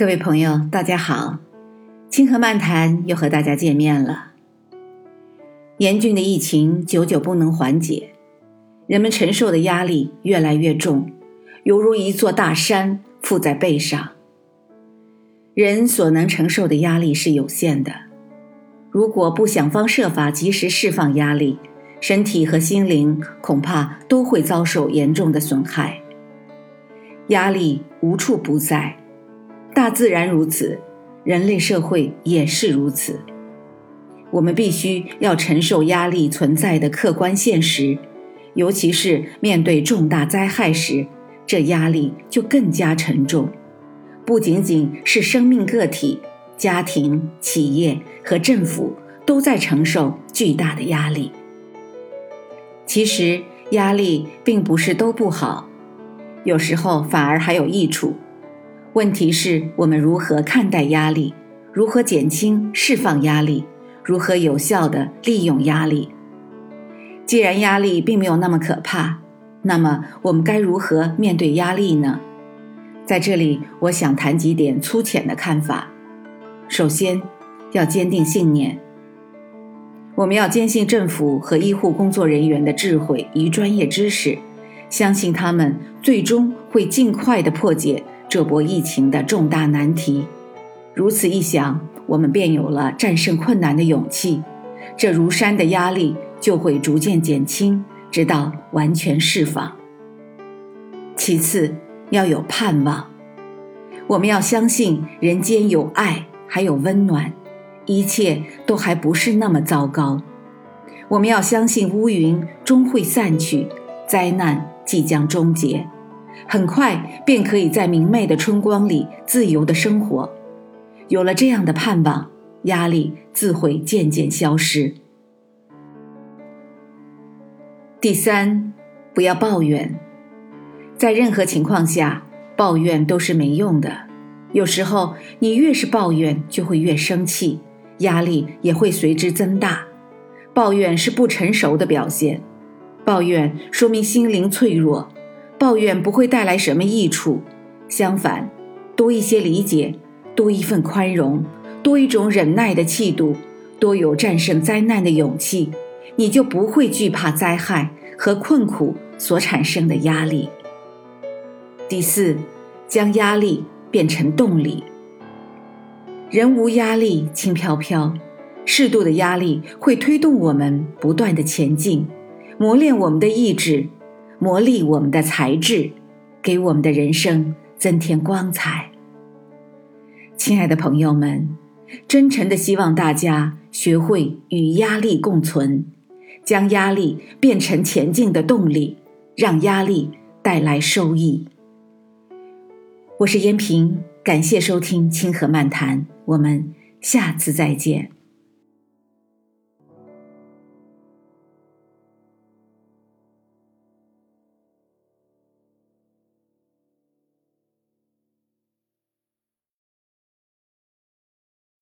各位朋友，大家好，清河漫谈又和大家见面了。严峻的疫情久久不能缓解，人们承受的压力越来越重，犹如一座大山负在背上。人所能承受的压力是有限的，如果不想方设法及时释放压力，身体和心灵恐怕都会遭受严重的损害。压力无处不在，大自然如此，人类社会也是如此。我们必须要承受压力存在的客观现实，尤其是面对重大灾害时，这压力就更加沉重。不仅仅是生命个体、家庭、企业和政府都在承受巨大的压力。其实压力并不是都不好，有时候反而还有益处。问题是我们如何看待压力，如何减轻、释放压力，如何有效地利用压力。既然压力并没有那么可怕，那么我们该如何面对压力呢？在这里，我想谈几点粗浅的看法。首先，要坚定信念。我们要坚信政府和医护工作人员的智慧与专业知识，相信他们最终会尽快地破解这波疫情的重大难题。如此一想，我们便有了战胜困难的勇气，这如山的压力就会逐渐减轻，直到完全释放。其次，要有盼望，我们要相信人间有爱，还有温暖。一切都还不是那么糟糕，我们要相信乌云终会散去，灾难即将终结，很快便可以在明媚的春光里自由的生活。有了这样的盼望，压力自会渐渐消失。第三，不要抱怨，在任何情况下，抱怨都是没用的。有时候，你越是抱怨，就会越生气。压力也会随之增大，抱怨是不成熟的表现，抱怨说明心灵脆弱，抱怨不会带来什么益处，相反，多一些理解，多一份宽容，多一种忍耐的气度，多有战胜灾难的勇气，你就不会惧怕灾害和困苦所产生的压力。第四，将压力变成动力。人无压力，轻飘飘；适度的压力会推动我们不断的前进，磨练我们的意志，磨砺我们的才智，给我们的人生增添光彩。亲爱的朋友们，真诚的希望大家学会与压力共存，将压力变成前进的动力，让压力带来收益。我是燕平。感谢收听《清河漫谈》，我们下次再见。